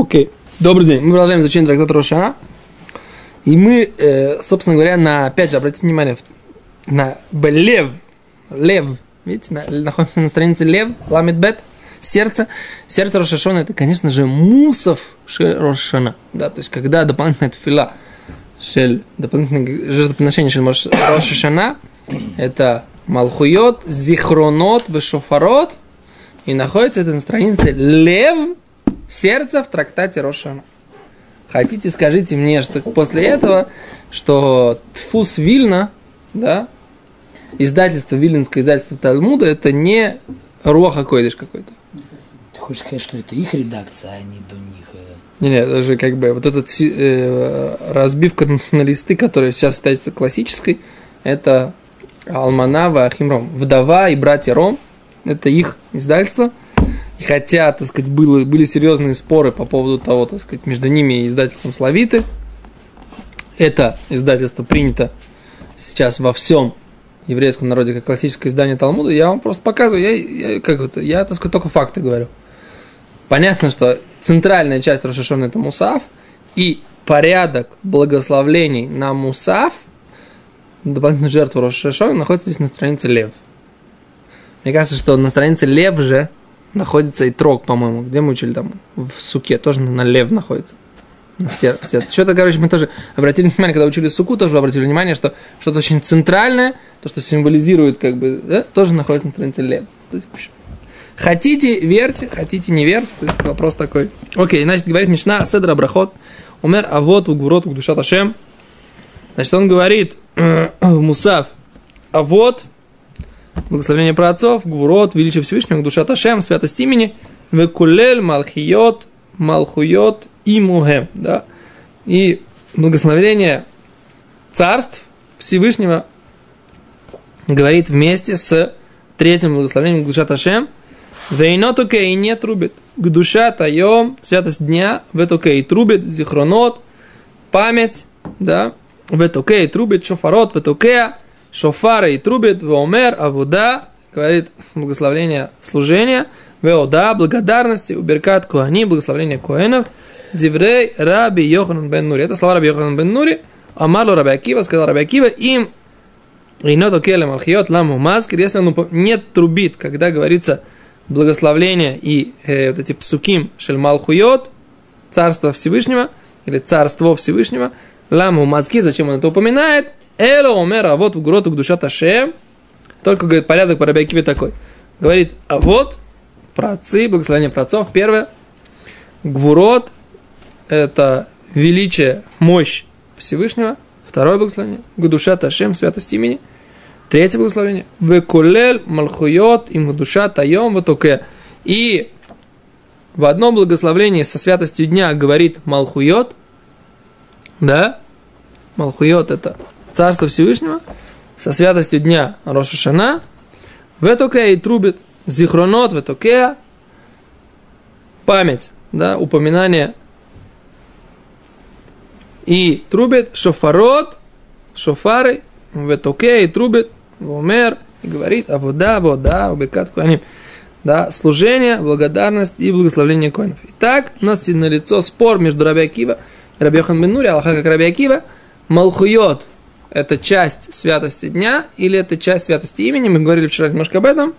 Окей. Добрый день. Мы продолжаем изучение трактата Рошана. И мы, э, собственно говоря, на, опять же, обратите внимание, на лев, лев, видите, на, находимся на странице лев, ламит бет, сердце. Сердце Рошашона это, конечно же, мусов Рошана. Да, то есть, когда дополнительная тфила, шель, дополнительное жертвоприношение шель Рошашана, это Малхуйот, Зихронот, Вешофарот, и находится это на странице Лев, сердце в трактате Рошана. Хотите, скажите мне, что после этого, что Тфус Вильна, да, издательство, Вильнинское издательство Талмуда, это не Руаха Койдыш какой-то. Ты хочешь сказать, что это их редакция, а не до них? Э? Не, не, даже как бы вот эта э, разбивка на листы, которая сейчас считается классической, это Алманава Ахимром. Вдова и братья Ром, это их издательство – хотя, так сказать, было, были серьезные споры по поводу того, так сказать, между ними и издательством Славиты, это издательство принято сейчас во всем еврейском народе как классическое издание Талмуда, я вам просто показываю, я, я, как это, я так сказать, только факты говорю. Понятно, что центральная часть Рошашона это Мусав, и порядок благословлений на Мусав, дополнительную жертву Рошашона, находится здесь на странице Лев. Мне кажется, что на странице Лев же находится и трог, по-моему. Где мы учили там? В суке тоже на лев находится. Все, все. Что-то, короче, мы тоже обратили внимание, когда учили суку, тоже обратили внимание, что что-то очень центральное, то, что символизирует, как бы, да, тоже находится на странице лев. Хотите, верьте, хотите, не верьте. То есть, вопрос такой. Окей, значит, говорит Мишна, Седра Брахот, умер, а вот у Гурот, у душа Ташем. Значит, он говорит, Мусав, а вот благословение про отцов, гурот, величие Всевышнего, душа Ташем, святость имени, векулель, малхиот, малхуйот и мухем, да, и благословение царств Всевышнего говорит вместе с третьим благословением душа Ташем, Вейно и не трубит. К душа таем, святость дня, в и трубит, зихронот, память, да, в и трубит, шофарот, в шофара и трубит, веомер, авуда, говорит благословление служения, веода, благодарности, уберкат куани, благословение куэнов, диврей раби Йоханан бен Нури. Это слова раби Йоханан бен Нури, Амарло Раби Акива, сказал Раби Акива, им Рейното келе малхиот ламу маскер, если он не трубит, когда говорится благословление и э, вот эти псуким шель малхуйот, царство Всевышнего, или царство Всевышнего, ламу маски, зачем он это упоминает? Эло умер, а вот в гроту к душа Таше. Только, говорит, порядок по Рабиакиве такой. Говорит, а вот про отцы, благословение про отцов. Первое. Гвурот – это величие, мощь Всевышнего. Второе благословение. Гдуша Ташем, святость имени. Третье благословение. Векулель малхуйот им душа таем ватоке. И в одном благословении со святостью дня говорит Малхуйот, да, Малхуйот это Царство Всевышнего со святостью дня Рошашана, в Этокея и трубит Зихронот, в Этокея, память, да, упоминание и трубит шофарот, шофары, в Этокея и трубит, Вомер, и говорит, а вода, вода, уберкат куаним. Да, служение, благодарность и благословение коинов. Итак, у нас на лицо спор между Раби Акива и Раби Йохан Бен Нури, Аллаха как Раби Малхуйот, это часть святости дня или это часть святости имени. Мы говорили вчера немножко об этом.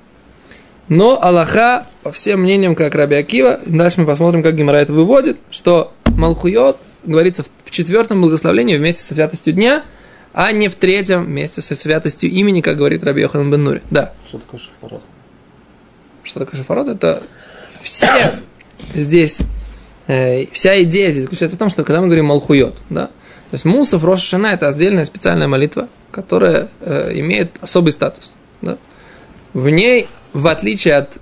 Но Аллаха, по всем мнениям, как Раби Акива, дальше мы посмотрим, как Гимара это выводит, что Малхуйот говорится в четвертом благословении вместе со святостью дня, а не в третьем вместе со святостью имени, как говорит Раби Йохан Бен Нури. Да. Что такое шафарот? Что такое шафарот? Это все здесь, э, вся идея здесь заключается в том, что когда мы говорим Малхуйот, да, то есть Мусов Рошашана это отдельная специальная молитва, которая э, имеет особый статус. Да? В ней, в отличие от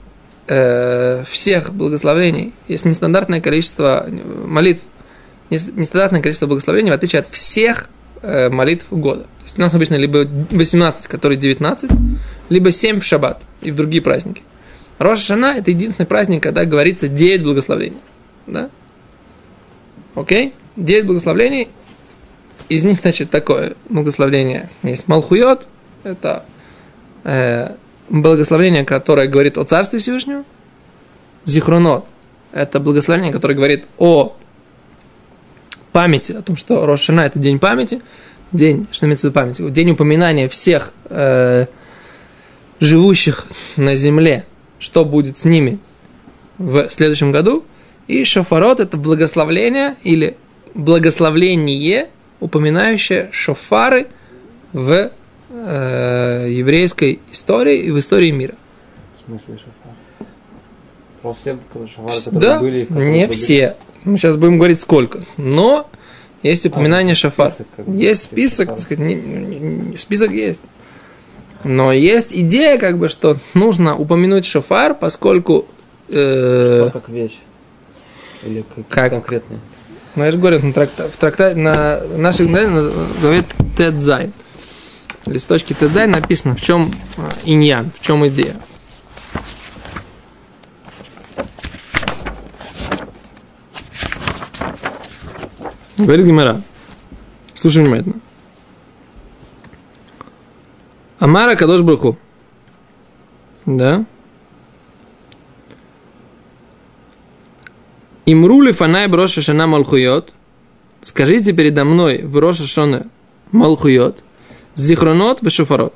э, всех благословений, есть нестандартное количество молитв, нестандартное количество благословений, в отличие от всех э, молитв года. То есть у нас обычно либо 18, которые 19, либо 7 в шаббат и в другие праздники. Рошашана это единственный праздник, когда говорится 9 благословений. Да? Окей? 9 благословений из них, значит, такое благословление есть. Малхуйот – это э, благословение, которое говорит о Царстве Всевышнего. Зихронот это благословение, которое говорит о памяти, о том, что Рошана это день памяти, день, что имеется в виду памяти, день упоминания всех э, живущих на земле, что будет с ними в следующем году. И шофарот – это благословление или благословление, упоминающее шофары в э, еврейской истории и в истории мира. В смысле шофар? Просто все шофары, которые Да, были... не году? все. Мы сейчас будем говорить сколько. Но есть упоминание есть шафар. список, как бы, есть список, так сказать, не- не- не- список есть. Но есть идея, как бы, что нужно упомянуть шафар, поскольку э, Шофар как вещь. Или как, Как? конкретный. Ну, я же говорю, на тракта, в трактате, на наших на, говорит Тедзайн. В листочке ט״ז написано, в чем העניין, в чем идея. Говорит Гимара. Слушай внимательно. אמר הקדוש ברוך הוא. Да? אמרו לפני בראש השנה מלכויות. Скажите передо мной в Роша Шона малхуйот. Зихронот в шофарот.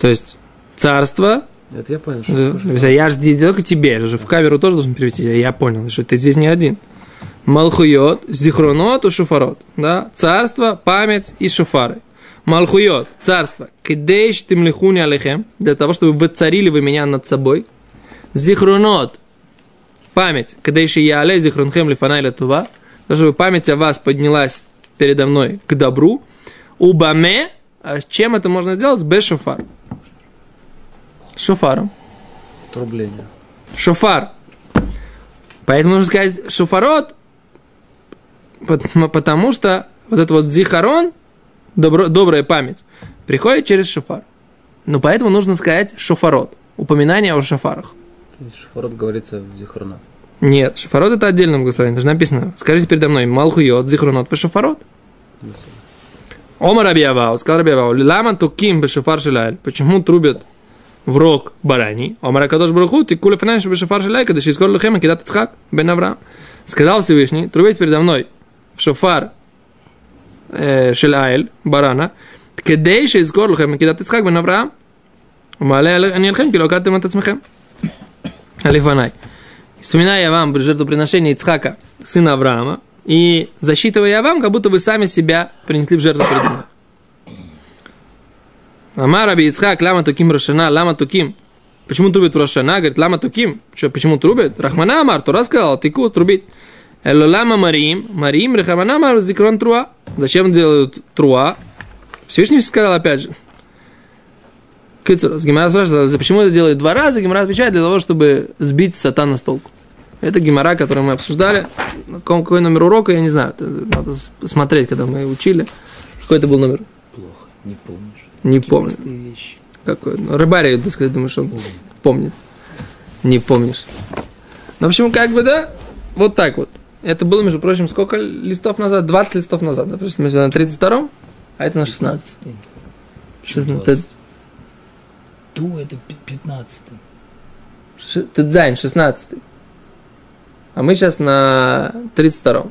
То есть царство. Это я понял, что есть Я же не только тебе, я же в камеру тоже должен перевести. Я понял, что ты здесь не один. Малхуйот, зихронот и шофарот. Да? Царство, память и шофары. Малхуйот, царство. Кидейш тимлихуни алихем. Для того, чтобы вы царили вы меня над собой. Зихронот, память. Кидейши яле зихронхем лифанай летува. Для того, чтобы память о вас поднялась передо мной к добру. Убаме, а чем это можно сделать? Без шофар. Шофаром. Трубление. Шофар. Поэтому нужно сказать шофарот, пот- потому что вот это вот зихарон, добро- добрая память, приходит через шофар. Но поэтому нужно сказать шофарот, упоминание о шофарах. Шифарот говорится в Зихронот. Нет, шифарот это отдельное благословение. Даже написано. Скажите передо мной, Малхуйот, Зихронот, Шифарот. Омар Абиавау, сказал Абиавау, лама туким бешафар шилайль. Почему трубят в рог барани? Омар Акадош Баруху, ты куля фанаш бешафар шилайль, когда шискор лухема кидат цхак бен Авраам. Сказал Всевышний, трубите передо мной в шофар э, шилайль, барана, кедей шискор лухема кидат цхак бен Авраам. Умале алхем а килокатем от цмехем. Алифанай. Вспоминая я вам жертвоприношение Ицхака, сына Авраама, и засчитывая вам, как будто вы сами себя принесли в жертвоприношение. Амар Ицхак, лама туким Рашана, лама туким. Почему трубит в Рашана? Говорит, лама туким. Что, почему трубит? Рахмана Амар, Тура сказал, тыку трубит. Лама Марим, Марим, Рахмана Амар, Зикрон Труа. Зачем делают Труа? Всевышний сказал опять же. Кыцер, Гимара спрашивает, «А почему это делает два раза? Гимара отвечает для того, чтобы сбить сатана с толку. Это Гимара, который мы обсуждали. Какой, номер урока, я не знаю. Это надо смотреть, когда мы учили. Какой это был номер? Плохо, не помнишь. Не Такие помню. вещи. Какой? Ну, рыбарь, так сказать, думаешь, он Помню. помнит. Не помнишь. Ну, в общем, как бы, да, вот так вот. Это было, между прочим, сколько листов назад? 20 листов назад. Да? Потому что мы на 32-м, а это на 16 Почему 16 20? Ту это пи- 15 Ши- Тедзайн, 16 А мы сейчас на 32-м.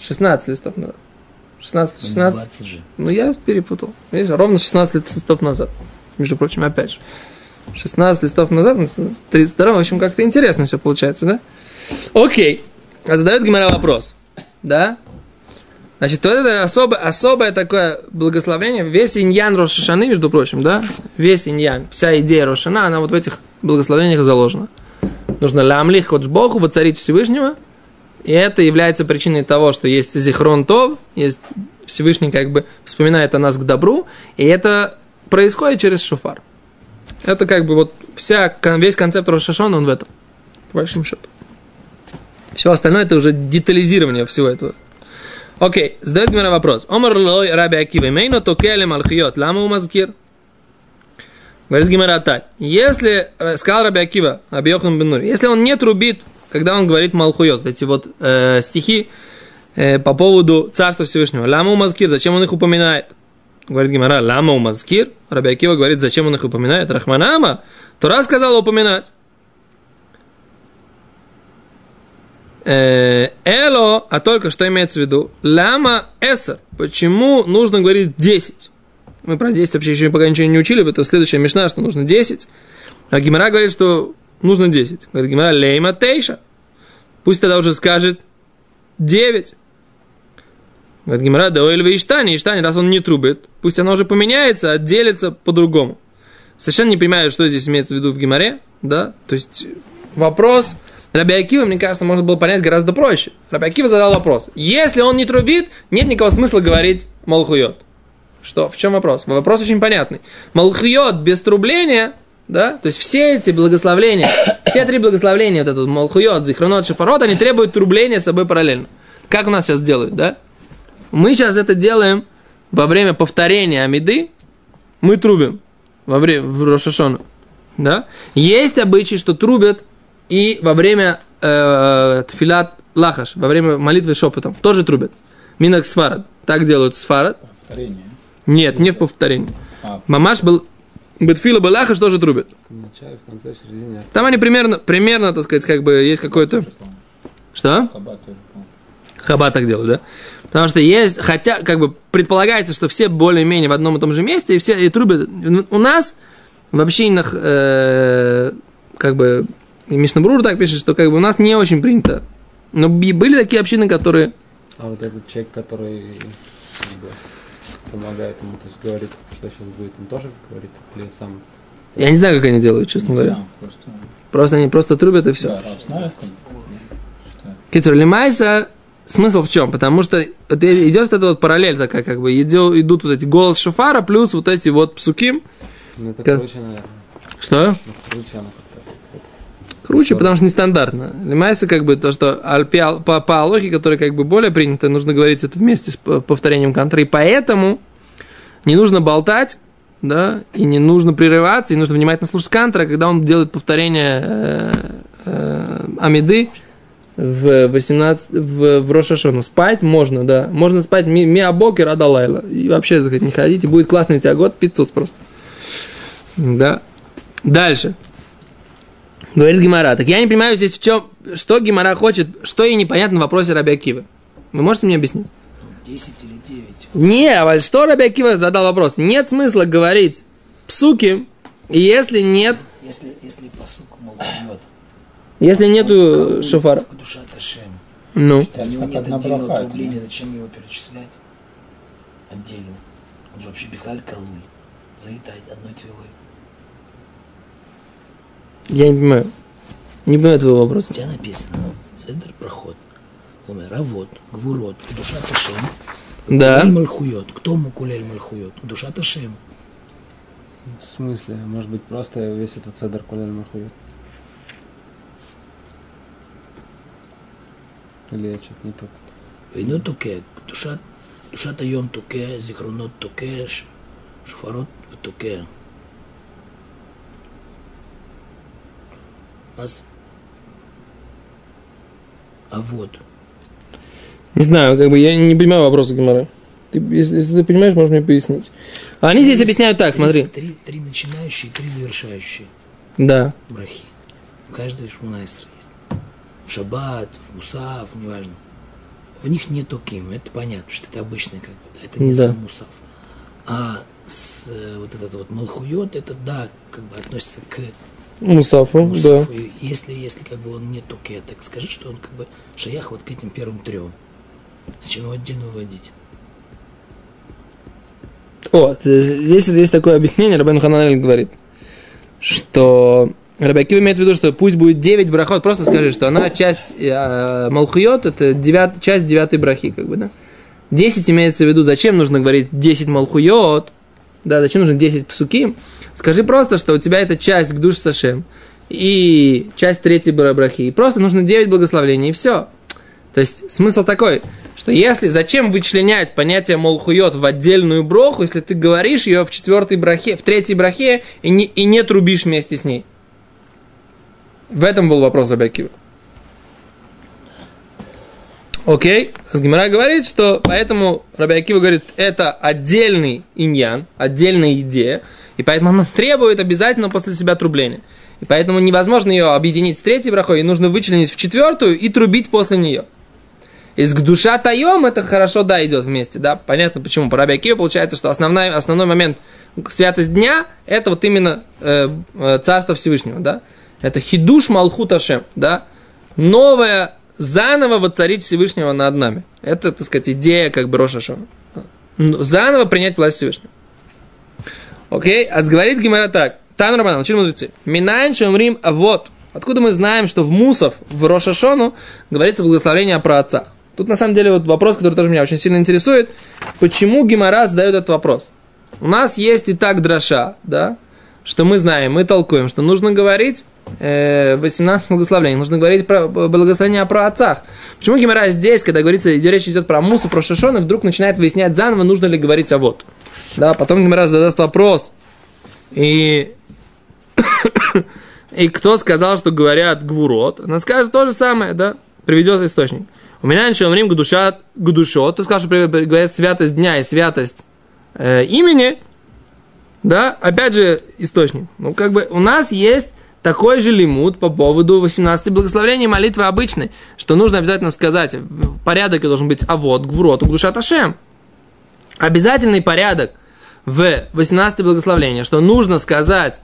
16 листов назад. 16, 16. 20 же. Ну, я перепутал. Видишь, ровно 16 листов назад. Между прочим, опять же. 16 листов назад, на 32 в общем, как-то интересно все получается, да? Окей. А задает Гимара вопрос. Да? Значит, вот это особое, особое такое благословение, весь иньян Рошашаны, между прочим, да? Весь иньян, вся идея Рошана, она вот в этих благословениях заложена. Нужно лямлих Богу, воцарить Всевышнего, и это является причиной того, что есть Зихрон Тов, есть Всевышний как бы вспоминает о нас к добру, и это происходит через шофар. Это как бы вот вся, весь концепт Рошашона, он в этом, по большому счету. Все остальное это уже детализирование всего этого. Окей, задает мне вопрос. Омар лой раби Акива, мейно токеле малхиот, лама умазкир? Говорит Гимара так. Если, э, сказал Раби Акива, Раби Йохан бен Нури, если он не трубит, когда он говорит Малхуйот, эти вот э, стихи э, по поводу Царства Всевышнего, Ламу Мазкир, зачем он их упоминает? Говорит Гимара, лама у мазкир. Раби Акива говорит, зачем он их упоминает? Рахманама. Тура сказал упоминать. Эло, а только что имеется в виду? Лама эсер. Почему нужно говорить 10? Мы про 10 вообще еще пока ничего не учили, это следующая мешна, что нужно 10. А Гимара говорит, что нужно 10. Говорит Гимара, лейма тейша. Пусть тогда уже скажет 9. Говорит Гимара, да ойль Иштани, Иштани, раз он не трубит, пусть оно уже поменяется, отделится по-другому. Совершенно не понимаю, что здесь имеется в виду в Гимаре, да, то есть вопрос Раби Акива, мне кажется, можно было понять гораздо проще. Раби Акива задал вопрос. Если он не трубит, нет никакого смысла говорить Малхуйот. Что? В чем вопрос? Вопрос очень понятный. Малхуйот без трубления, да, то есть все эти благословления, все три благословения, вот этот Малхуйот, Зихронот, Шафарот, они требуют трубления с собой параллельно. Как у нас сейчас делают, да? Мы сейчас это делаем во время повторения Амиды, мы трубим во время в Рошашона. Да? Есть обычай, что трубят и во время э, тфилат лахаш, во время молитвы шепотом, тоже трубят. Минак сфарад. Так делают сфарад. Повторение. Нет, не в повторении. А, Мамаш был Бетфила Балахаш тоже трубят. в начале, в конце, в середине. Там они примерно, примерно, так сказать, как бы есть какой-то... Что? Хаббат так делают, да? Потому что есть, хотя, как бы, предполагается, что все более-менее в одном и том же месте, и все и трубят. У нас в общинах, э, как бы, и Мишнабрур так пишет, что как бы у нас не очень принято. Но были такие общины, которые... А вот этот человек, который как бы, помогает ему, то есть говорит, что сейчас будет, он тоже говорит, или сам? Я не знаю, как они делают, честно говоря. Да, просто, Просто они просто трубят и все. да, Китер Лимайса, смысл в чем? Потому что вот и- идет вот эта вот параллель такая, как бы идет, идут вот эти голос шофара плюс вот эти вот псуким. Ну, это Как- круче, наверное. Что? Ну, круче как-то. Круче, потому что нестандартно. Лимайса как бы то, что по, по алохе, которая как бы более принято, нужно говорить это вместе с повторением контра. И поэтому не нужно болтать, да, и не нужно прерываться, и нужно внимательно слушать кантра, когда он делает повторение э, э, Амиды в 18, в, в Рошашону. Спать можно, да. Можно спать ми, миабок и радалайла. И вообще, так сказать, не ходите. Будет классный у тебя год, 500 просто. Да. Дальше. Говорит Гимара. Так я не понимаю здесь в чем, что Гимара хочет, что ей непонятно в вопросе Раби Акивы. Вы можете мне объяснить? 10 или 9. Не, а что Раби Акива задал вопрос? Нет смысла говорить псуки, если нет, Если, если посук, мол, дает, если нету шофара. душа Ташем, Ну, у него нет отдельного браха, трубления, зачем его перечислять? Отдельно. Он же вообще бихаль калуль. Заитает одной твилой. Я не понимаю. Не понимаю твоего вопроса. У написано. Седр проход. Равот, гвурот, душа Ташем. Да. Кулель Мальхует. Кто Мукулель Мальхует? Душа Ташем. В смысле? Может быть, просто весь этот цедр Кулель Мальхует? Или я что-то не то? Вино туке, душа, душа таем туке, зихронот туке, шфарот туке. аз. А вот. Не знаю, как бы я не понимаю вопроса Гимара. Ты, если, если ты понимаешь, можешь мне пояснить. А они здесь объясняют так, смотри. Три, три начинающие, три завершающие. Да. Брахи. У каждого шмунайсра есть. В шаббат, в Мусав, неважно. В них нет ким, это понятно, что это обычный как бы, да, это не да. сам усав. А с, э, вот этот вот малхует, это да, как бы относится к Мусафу, да. мусафу. И Если, если как бы он не токе, так скажи, что он как бы шаях вот к этим первым трем. Зачем его отдельно выводить? О, т- здесь есть такое объяснение, Рабен Хананель говорит, что Рабиакив имеет в виду, что пусть будет 9 брахот, просто скажи, что она часть э, Малхуйот, это девят, часть девятой брахи, как бы, да. 10 имеется в виду, зачем нужно говорить 10 Малхуйот, да, зачем нужно 10 псуки. Скажи просто, что у тебя это часть к душ Сашем и часть третьей бра- брахи. И просто нужно 9 благословений, и все. То есть смысл такой, что если зачем вычленять понятие молхует в отдельную броху, если ты говоришь ее в четвертой брахе, в третьей брахе и не, и не трубишь вместе с ней. В этом был вопрос Рабиакива. Окей, Гимара говорит, что поэтому Раби Акива говорит, это отдельный иньян, отдельная идея, и поэтому она требует обязательно после себя трубления. И поэтому невозможно ее объединить с третьей брахой, и нужно вычленить в четвертую и трубить после нее. Из душа таем это хорошо, да, идет вместе, да, понятно почему. По Раби Акиве получается, что основной, основной момент святость дня, это вот именно э, э, Царство Всевышнего, да. Это хидуш малхут ашем, да. Новое, заново воцарить Всевышнего над нами. Это, так сказать, идея как бы Роша Заново принять власть Всевышнего. Окей, а говорит Гимара так. Тан Рабан, учили мудрецы. Минайн шамрим а вот. Откуда мы знаем, что в Мусов, в Рошашону, говорится благословение про отцах? Тут на самом деле вот вопрос, который тоже меня очень сильно интересует. Почему Гимара задает этот вопрос? У нас есть и так дроша, да, что мы знаем, мы толкуем, что нужно говорить э, 18 благословений, нужно говорить про благословение про отцах. Почему Гимара здесь, когда говорится, речь идет про Муса, про Шашон, и вдруг начинает выяснять заново, нужно ли говорить о вот. Да, потом Гимара задаст вопрос, и и кто сказал, что говорят гвурот, она скажет то же самое, да, приведет источник. У меня еще время душа гдушо, ты скажешь, что говорят святость дня и святость э, имени, да, опять же, источник. Ну, как бы у нас есть такой же лимут по поводу 18 благословений молитвы обычной, что нужно обязательно сказать, порядок должен быть а вот, гвурот, гдуша ташем. Обязательный порядок в 18 благословениях, что нужно сказать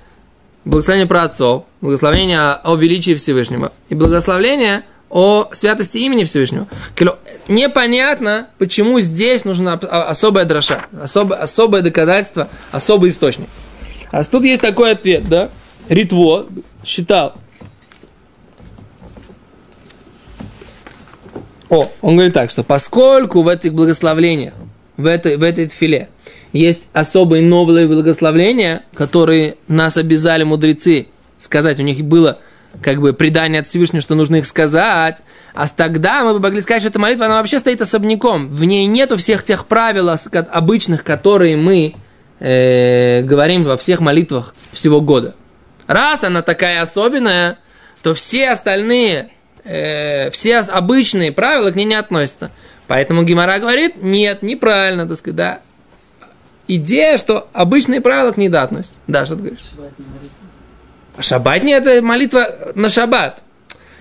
благословение про отцов, благословение о величии Всевышнего и благословение – о святости имени Всевышнего. Непонятно, почему здесь нужна особая дроша, особое, особое доказательство, особый источник. А тут есть такой ответ, да? Ритво считал. О, он говорит так, что поскольку в этих благословлениях, в этой, в этой филе, есть особые новые благословления, которые нас обязали мудрецы сказать, у них было как бы предание от Всевышнего, что нужно их сказать, а тогда мы бы могли сказать, что эта молитва, она вообще стоит особняком. В ней нету всех тех правил обычных, которые мы э, говорим во всех молитвах всего года. Раз она такая особенная, то все остальные, э, все обычные правила к ней не относятся. Поэтому Гимара говорит, нет, неправильно, так сказать, да. Идея, что обычные правила к ней да относятся. Да, что ты говоришь? А шаббатня это молитва на шаббат.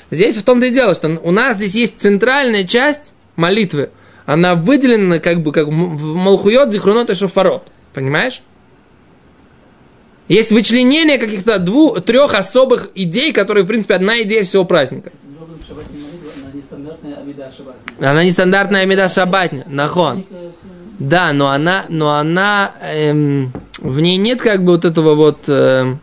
Здесь в том-то и дело, что у нас здесь есть центральная часть молитвы. Она выделена как бы как в Малхуйот, Зихрунот и Шофарот. Понимаешь? Есть вычленение каких-то двух, трех особых идей, которые, в принципе, одна идея всего праздника. Она нестандартная Амида Шабатня, нахон. Да, но она, но она, эм, в ней нет как бы вот этого вот, эм,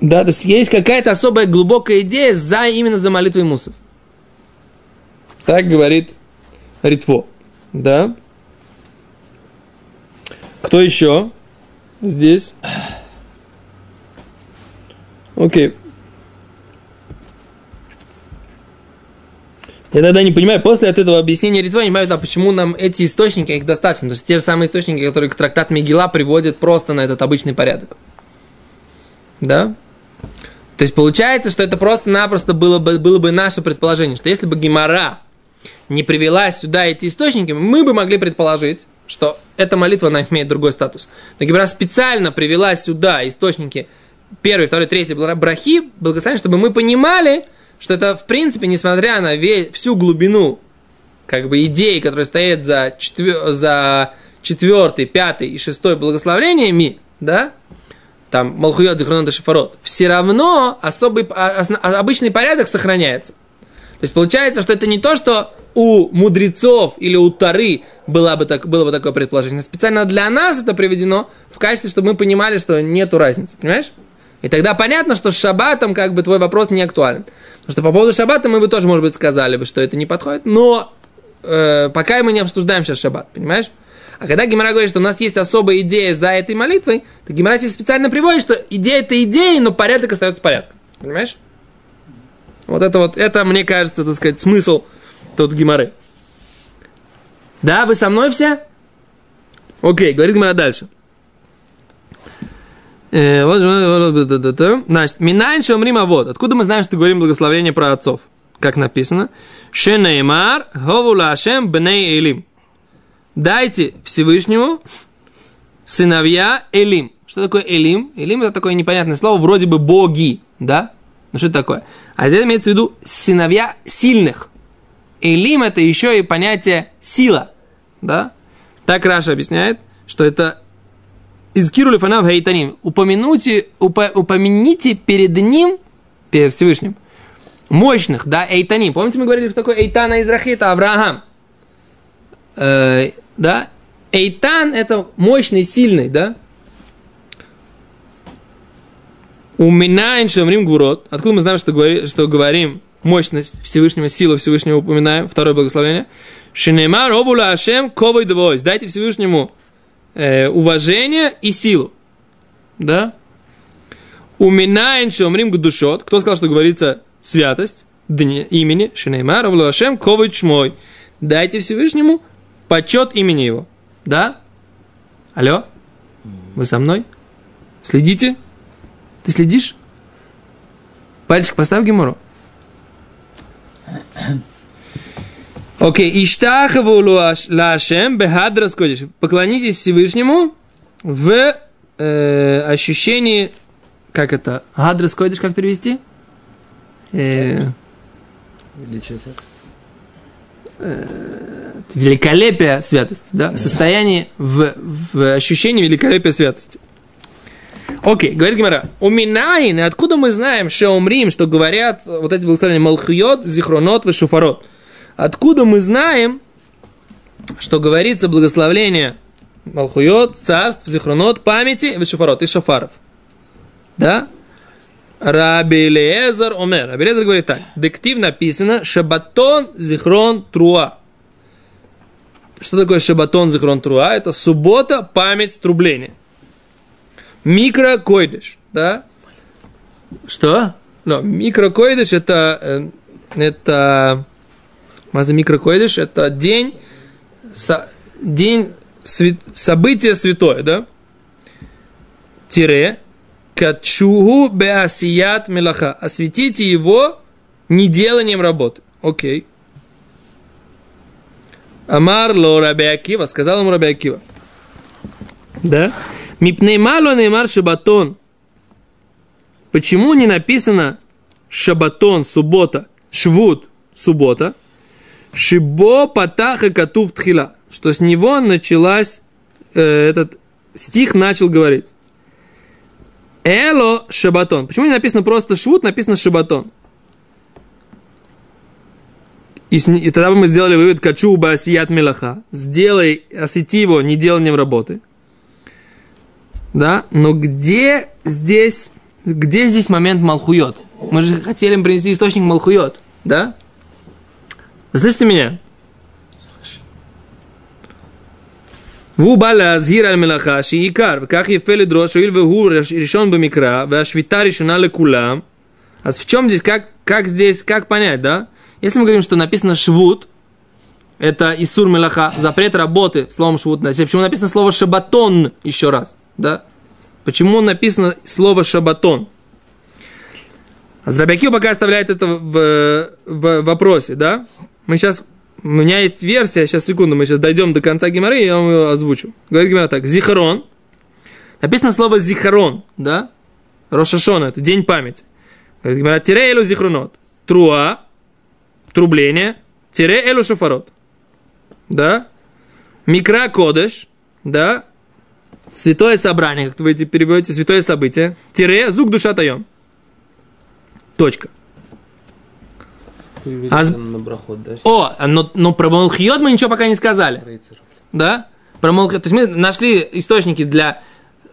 да, то есть есть какая-то особая глубокая идея за именно за молитвой мусов. Так говорит Ритво. Да? Кто еще здесь? Окей. Я тогда не понимаю, после от этого объяснения Ритва, не понимаю, да, почему нам эти источники, их достаточно. То есть те же самые источники, которые к трактат Мегила приводят просто на этот обычный порядок. Да? То есть получается, что это просто-напросто было бы, было бы наше предположение, что если бы Гимара не привела сюда эти источники, мы бы могли предположить, что эта молитва, она имеет другой статус. Но Гимара специально привела сюда источники первый, второй, третий брахи, благословение, чтобы мы понимали, что это, в принципе, несмотря на весь, всю глубину как бы идеи, которые стоят за, четвер, за четвертый, пятый и шестой благословениями, да, там, Малхуйот, Зихронот и Шифарот, все равно особый, а, обычный порядок сохраняется. То есть получается, что это не то, что у мудрецов или у Тары было бы, так, было бы такое предположение. Специально для нас это приведено в качестве, чтобы мы понимали, что нету разницы. Понимаешь? И тогда понятно, что с шаббатом как бы твой вопрос не актуален. Потому что по поводу шаббата мы бы тоже, может быть, сказали бы, что это не подходит, но э, пока мы не обсуждаем сейчас шаббат, понимаешь? А когда Гимара говорит, что у нас есть особая идея за этой молитвой, то Гимара тебе специально приводит, что идея это идея, но порядок остается порядком. Понимаешь? Вот это вот, это, мне кажется, так сказать, смысл тут Гимары. Да, вы со мной все? Окей, говорит Гимара дальше. Значит, Минайн Шамрима вот. Откуда мы знаем, что говорим благословение про отцов? как написано, Шенеймар Ховула Ашем Бней Элим. Дайте Всевышнему сыновья Элим. Что такое Элим? Элим это такое непонятное слово, вроде бы боги, да? Ну что это такое? А здесь имеется в виду сыновья сильных. Элим это еще и понятие сила, да? Так Раша объясняет, что это из Киру Фанав Хейтаним. Упомяните, упо, упомяните перед ним, перед Всевышним, мощных, да, Эйтаним. Помните, мы говорили, что такое Эйтана из Рахита, Авраам. Э, да, Эйтан это мощный, сильный, да. У меня иншамрим гурот. Откуда мы знаем, что, говори, что говорим мощность Всевышнего, силу Всевышнего упоминаем. Второе благословение. Шинемар обула Ашем ковой двойс. Дайте Всевышнему э, уважение и силу. Да? Уминаем шомрим душот. Кто сказал, что говорится святость дне, имени Шинеймар обула Ашем ковой чмой. Дайте Всевышнему почет имени его. Да? Алло? Вы со мной? Следите? Ты следишь? Пальчик поставь Гемору. Окей, Иштахаву лашем бехадрас кодиш. Поклонитесь Всевышнему в э, ощущении, как это, хадрас кодиш, как перевести? Э, Величие святости. великолепие святости, да, в состоянии, в, в ощущении великолепия святости. Окей, говорит Гимара, у Минаин, откуда мы знаем, что умрим, что говорят вот эти благословения Малхуйот, Зихронот, Вешуфарот? Откуда мы знаем, что говорится благословление Малхуйот, царств, Зихронот, памяти, Вешуфарот и Шафаров? Да? Раби Лезар Омер. Раби Лезар говорит так. Дектив написано Шабатон Зихрон Труа. Что такое Шабатон Зихрон Труа? Это суббота, память, трубление. Микрокойдыш, да? Что? No, микрокойдыш это, э, это, маза микрокойдыш, это день, со, день свят, события святое, да? Тире, качугу беасият мелаха. Осветите его неделанием работы. Окей. Амар ло Раби сказал ему Раби. Да? Мипнеймало неймар шабатон. Почему не написано шабатон, суббота, швуд, суббота, шибо патаха катув тхила, что с него началась, э, этот стих начал говорить. Эло шабатон. Почему не написано просто швуд, написано шабатон? И, и тогда бы мы сделали вывод качу басият мелаха. Сделай, освети его неделанием работы. Да? Но где здесь, где здесь момент Малхуйот? Мы же хотели принести источник Малхуйот. Да? Слышите меня? Слышу. Вубаля азир аль мелахаши икар, как и фели дрошу, или решен бы микра, вашвита решена лекула. А в чем здесь, как, как здесь, как понять, да? Если мы говорим, что написано швуд, это Исур Мелаха, запрет работы, словом швуд. Почему написано слово шабатон еще раз, да? Почему написано слово шабатон? А Азрабякио пока оставляет это в, в, в вопросе, да? Мы сейчас, у меня есть версия, сейчас секунду, мы сейчас дойдем до конца Гимары, и я вам ее озвучу. Говорит Гимара так, зихарон, написано слово зихарон, да? Рошашон, это день памяти. Говорит Гимара, тире элу зихронот, труа, трубление, тире элу шофарот, да? Микра кодеш, да? Святое собрание, как вы переводите, святое событие, тире, звук душа таем. Точка. А... На брахот, да? О, но, но про Малхиот мы ничего пока не сказали. Рейцер. Да? Про Малхиот. То есть мы нашли источники для...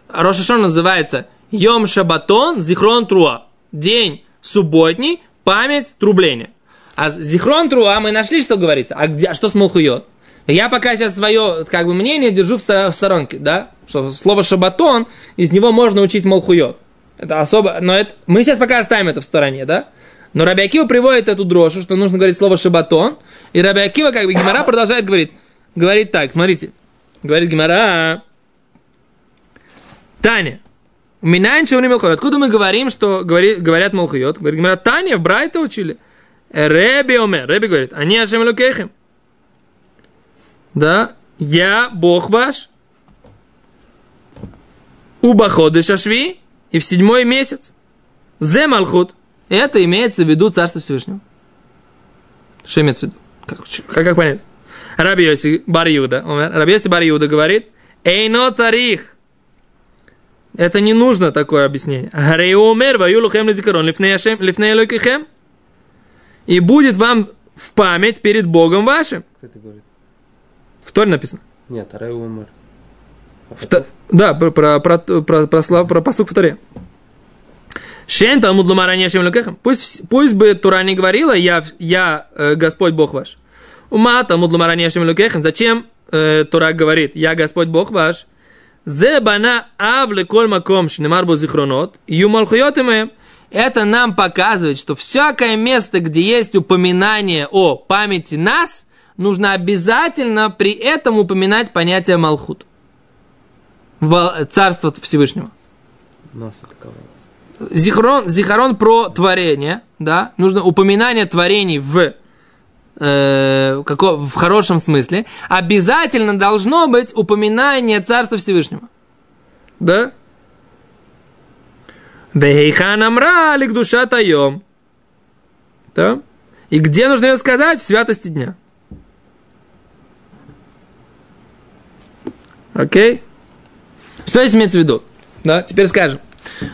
Рошашон называется Йом Шабатон Зихрон Труа. День субботний, память, трубление. А Зихрон Труа мы нашли, что говорится. А, где, а что с Малхуйот? Я пока сейчас свое как бы, мнение держу в стор- в сторонке, да? Что слово шабатон, из него можно учить Малхуйот. Это особо, но это, мы сейчас пока оставим это в стороне, да? Но Рабиакива приводит эту дрошу, что нужно говорить слово шабатон, и Рабиакива, как бы Гимара продолжает говорить, говорит так, смотрите, говорит Гимара, Таня, Минайн время Малхуйот. Откуда мы говорим, что говори, говорят Малхуйот? Говорит Гимара, Таня, в Брайта учили. Реби омер. Реби говорит, они Ашем Элокейхем. Да, я Бог ваш. Убаходы шашви и в седьмой месяц. Зе Малхут. Это имеется в виду Царство Всевышнего. Что имеется в виду? Как, как, как понять? Раби Йоси Бар Юда. Раби Йоси Бар Юда говорит, Эйно царих. Это не нужно такое объяснение. Гареумер ваюлухем лизикарон лифней лойкихем. И будет вам в память перед Богом вашим. Кто это говорит? В Торе написано. Нет, Арей умер. В, да, про, про, про, про, про, слав, про посук в Торе. Шен Талмуд Нешем Лукехам. Пусть, пусть бы Тура не говорила, я, я э, Господь Бог ваш. Ума Талмуд Нешем Лукехам. Зачем э, Тура говорит, я Господь Бог ваш? Зе бана ав леколь маком шнемар бу зихронот, ю малхуйот имеем. Это нам показывает, что всякое место, где есть упоминание о памяти нас, нужно обязательно при этом упоминать понятие Малхут. Царство Всевышнего. Нас атаковалось. Зихрон, зихарон про творение, да, нужно упоминание творений в, э, како, в хорошем смысле. Обязательно должно быть упоминание Царства Всевышнего. Да? Вейхан амра душа таем. Да? И где нужно ее сказать? В святости дня. Окей? Что здесь имеется в виду? Да, теперь скажем,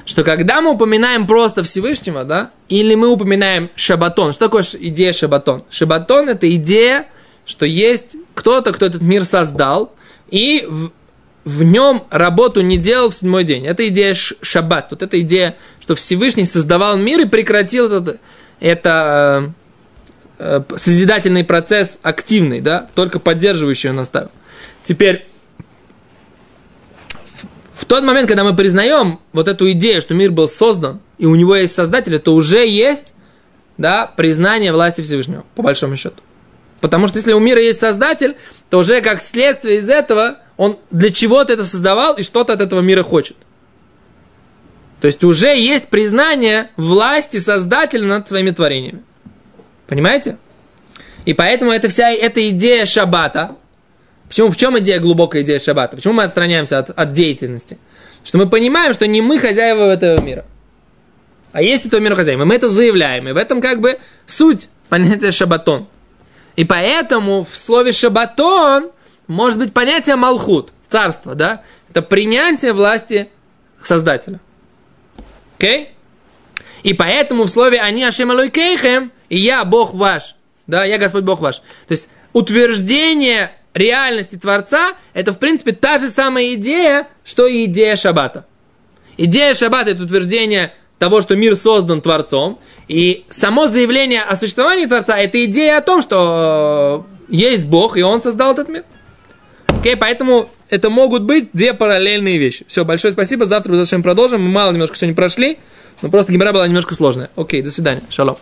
что когда мы упоминаем просто Всевышнего, да, или мы упоминаем шабатон, что такое идея шабатон? Шабатон это идея, что есть кто-то, кто этот мир создал, и в, в нем работу не делал в седьмой день. Это идея шаббат. Вот эта идея, что Всевышний создавал мир и прекратил этот, это э, созидательный процесс активный, да, только поддерживающий он оставил. Теперь, в тот момент, когда мы признаем вот эту идею, что мир был создан, и у него есть создатель, то уже есть да, признание власти Всевышнего, по большому счету. Потому что если у мира есть создатель, то уже как следствие из этого он для чего-то это создавал и что-то от этого мира хочет. То есть уже есть признание власти создателя над своими творениями. Понимаете? И поэтому это вся эта идея шаббата. Почему, в чем идея, глубокая идея шаббата? Почему мы отстраняемся от, от деятельности? Что мы понимаем, что не мы хозяева этого мира. А есть этого мира хозяева. Мы это заявляем. И в этом как бы суть понятия шабатон. И поэтому в слове шабатон может быть понятие малхут, царство, да? Это принятие власти Создателя. Окей? Okay? И поэтому в слове «Они Ашем Кейхем» и «Я Бог ваш», да, «Я Господь Бог ваш». То есть утверждение реальности Творца – это, в принципе, та же самая идея, что и идея Шаббата. Идея Шаббата – это утверждение того, что мир создан Творцом, и само заявление о существовании Творца – это идея о том, что есть Бог, и Он создал этот мир. Окей, поэтому это могут быть две параллельные вещи. Все, большое спасибо. Завтра мы продолжим. Мы мало немножко сегодня прошли, но просто гемора была немножко сложная. Окей, до свидания. Шалом.